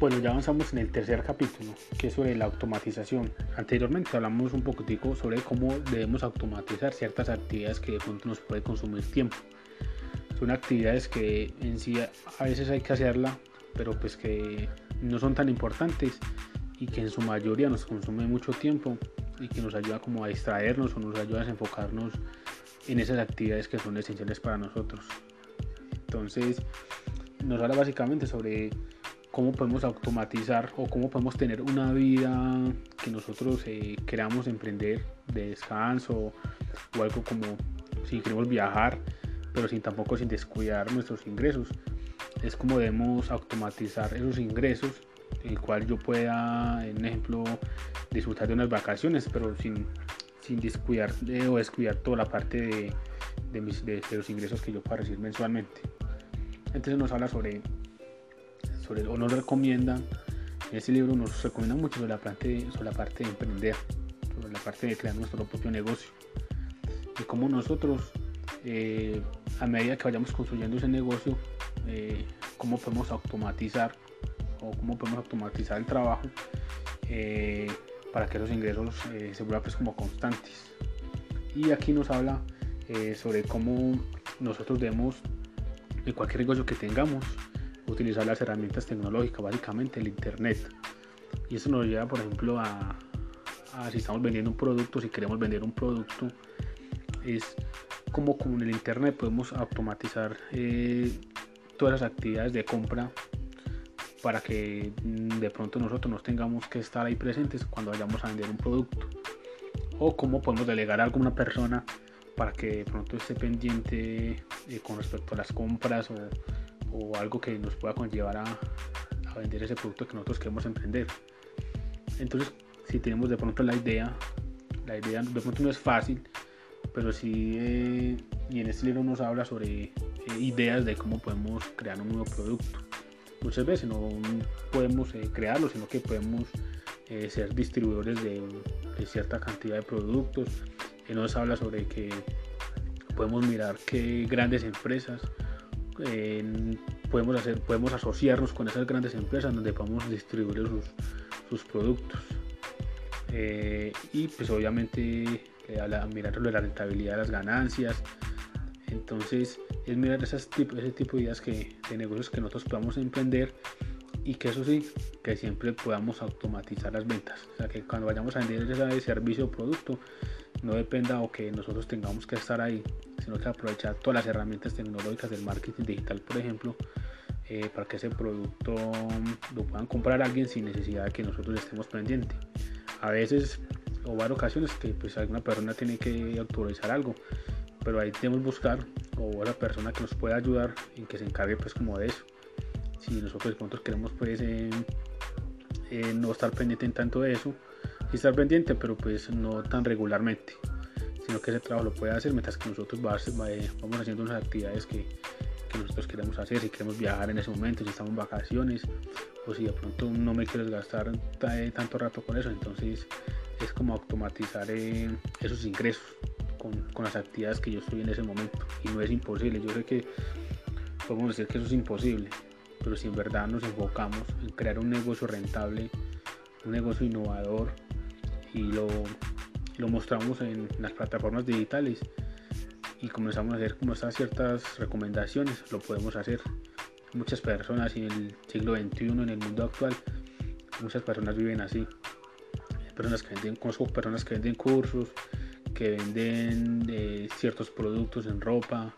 Bueno, ya avanzamos en el tercer capítulo, que es sobre la automatización. Anteriormente hablamos un poquitico sobre cómo debemos automatizar ciertas actividades que de pronto nos puede consumir tiempo. Son actividades que en sí a veces hay que hacerla, pero pues que no son tan importantes y que en su mayoría nos consume mucho tiempo y que nos ayuda como a distraernos o nos ayuda a enfocarnos en esas actividades que son esenciales para nosotros. Entonces, nos habla básicamente sobre cómo podemos automatizar o cómo podemos tener una vida que nosotros eh, queramos emprender de descanso o algo como si queremos viajar, pero sin tampoco sin descuidar nuestros ingresos. Es como debemos automatizar esos ingresos, el cual yo pueda, en ejemplo, disfrutar de unas vacaciones, pero sin, sin descuidar o descuidar toda la parte de, de, mis, de los ingresos que yo pueda recibir mensualmente. Entonces nos habla sobre o nos recomiendan, en este libro nos recomienda mucho sobre la parte, sobre la parte de emprender, sobre la parte de crear nuestro propio negocio y cómo nosotros eh, a medida que vayamos construyendo ese negocio, eh, cómo podemos automatizar o cómo podemos automatizar el trabajo eh, para que esos ingresos se vuelvan pues como constantes. Y aquí nos habla sobre cómo nosotros debemos, en cualquier negocio que tengamos, utilizar las herramientas tecnológicas, básicamente el Internet. Y eso nos lleva, por ejemplo, a, si estamos vendiendo un producto, si queremos vender un producto, es como con el Internet podemos automatizar eh, todas las actividades de compra para que mm, de pronto nosotros no tengamos que estar ahí presentes cuando vayamos a vender un producto. O cómo podemos delegar a alguna persona para que de pronto esté pendiente eh, con respecto a las compras o o algo que nos pueda conllevar a, vender ese producto que nosotros queremos emprender. Entonces, si tenemos de pronto la idea, la idea de pronto no es fácil, pero sí, eh, y en este libro nos habla sobre eh, ideas de cómo podemos crear un nuevo producto. Muchas veces no podemos eh, crearlo, sino que podemos ser distribuidores de, de, cierta cantidad de productos. Nos habla sobre que podemos mirar qué grandes empresas podemos, hacer, podemos asociarnos con esas grandes empresas donde podamos distribuir sus, sus productos. Eh, y pues obviamente eh, mirar la rentabilidad de las ganancias. Entonces es mirar esas ese tipo de ideas que, de negocios que nosotros podamos emprender y que eso sí, que siempre podamos automatizar las ventas. O sea, que cuando vayamos a vender ese servicio o producto, no dependa o que nosotros tengamos que estar ahí, sino que aprovechar todas las herramientas tecnológicas del marketing digital, por ejemplo, eh, para que ese producto lo puedan comprar alguien sin necesidad de que nosotros estemos pendientes. A veces o varias ocasiones que pues alguna persona tiene que autorizar algo, pero ahí debemos buscar o la persona que nos pueda ayudar en que se encargue pues como de eso. Si nosotros nosotros queremos pues eh, eh, no estar pendiente en tanto de eso, y estar pendiente, pero pues no tan regularmente, sino que ese trabajo lo puede hacer mientras que nosotros vamos haciendo unas actividades que, que nosotros queremos hacer, si queremos viajar en ese momento, si estamos en vacaciones, o si de pronto no me quiero gastar tanto rato con eso, entonces es como automatizar eh, esos ingresos con, con, las actividades que yo estoy en ese momento. Y no es imposible, yo sé que podemos decir que eso es imposible, pero si en verdad nos enfocamos en crear un negocio rentable, un negocio innovador, y lo, lo mostramos en las plataformas digitales y comenzamos a hacer como estas ciertas recomendaciones, lo podemos hacer. Muchas personas en el siglo XXI, en el mundo actual, muchas personas viven así. personas que venden, conozco personas que venden cursos, que venden eh, ciertos productos en ropa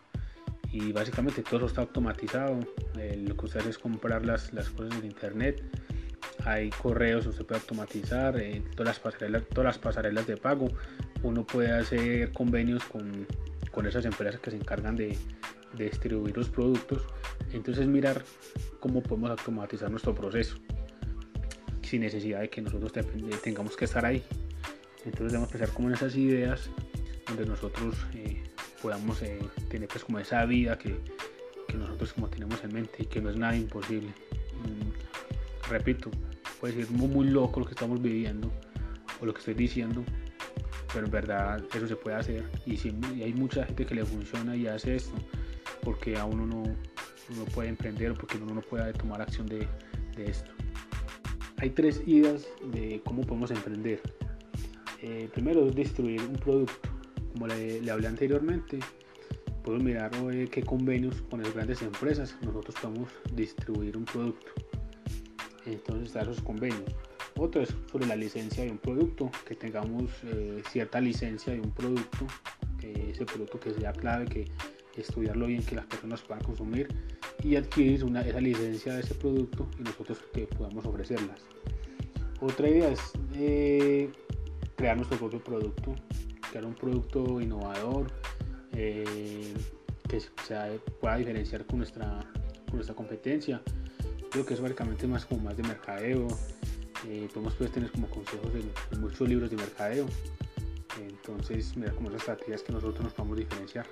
y básicamente todo eso está automatizado. Eh, lo que usted hace es comprar las, las cosas en internet hay correos, usted puede automatizar, eh, todas, las pasarelas, todas las pasarelas de pago, uno puede hacer convenios con, con esas empresas que se encargan de, de, distribuir los productos, entonces mirar cómo podemos automatizar nuestro proceso sin necesidad de que nosotros tengamos que estar ahí. Entonces debemos pensar como en esas ideas donde nosotros eh, podamos eh, tener pues como esa vida que, que nosotros como tenemos en mente y que no es nada imposible. Mm, repito, puede ser muy, loco lo que estamos viviendo o lo que estoy diciendo, pero en verdad eso se puede hacer y, hay mucha gente que le funciona y hace esto porque a uno no, puede emprender porque uno no puede tomar acción de, esto. hay tres ideas de cómo podemos emprender. Eh, primero es distribuir un producto. Como le, hablé anteriormente, podemos mirar qué convenios con las grandes empresas nosotros podemos distribuir un producto. Entonces, está esos convenios. Otro es sobre la licencia de un producto, que tengamos eh, cierta licencia de un producto, que ese producto que sea clave, que estudiarlo bien, que las personas puedan consumir y adquirir esa licencia de ese producto y nosotros que podamos ofrecerlas. Otra idea es eh, crear nuestro propio producto, crear un producto innovador eh, que se pueda diferenciar con nuestra, con nuestra competencia. Creo que es básicamente más como más de mercadeo. Eh, podemos pues, tener como consejos en, muchos libros de mercadeo. Entonces, mira como las estrategias que nosotros nos podemos diferenciar.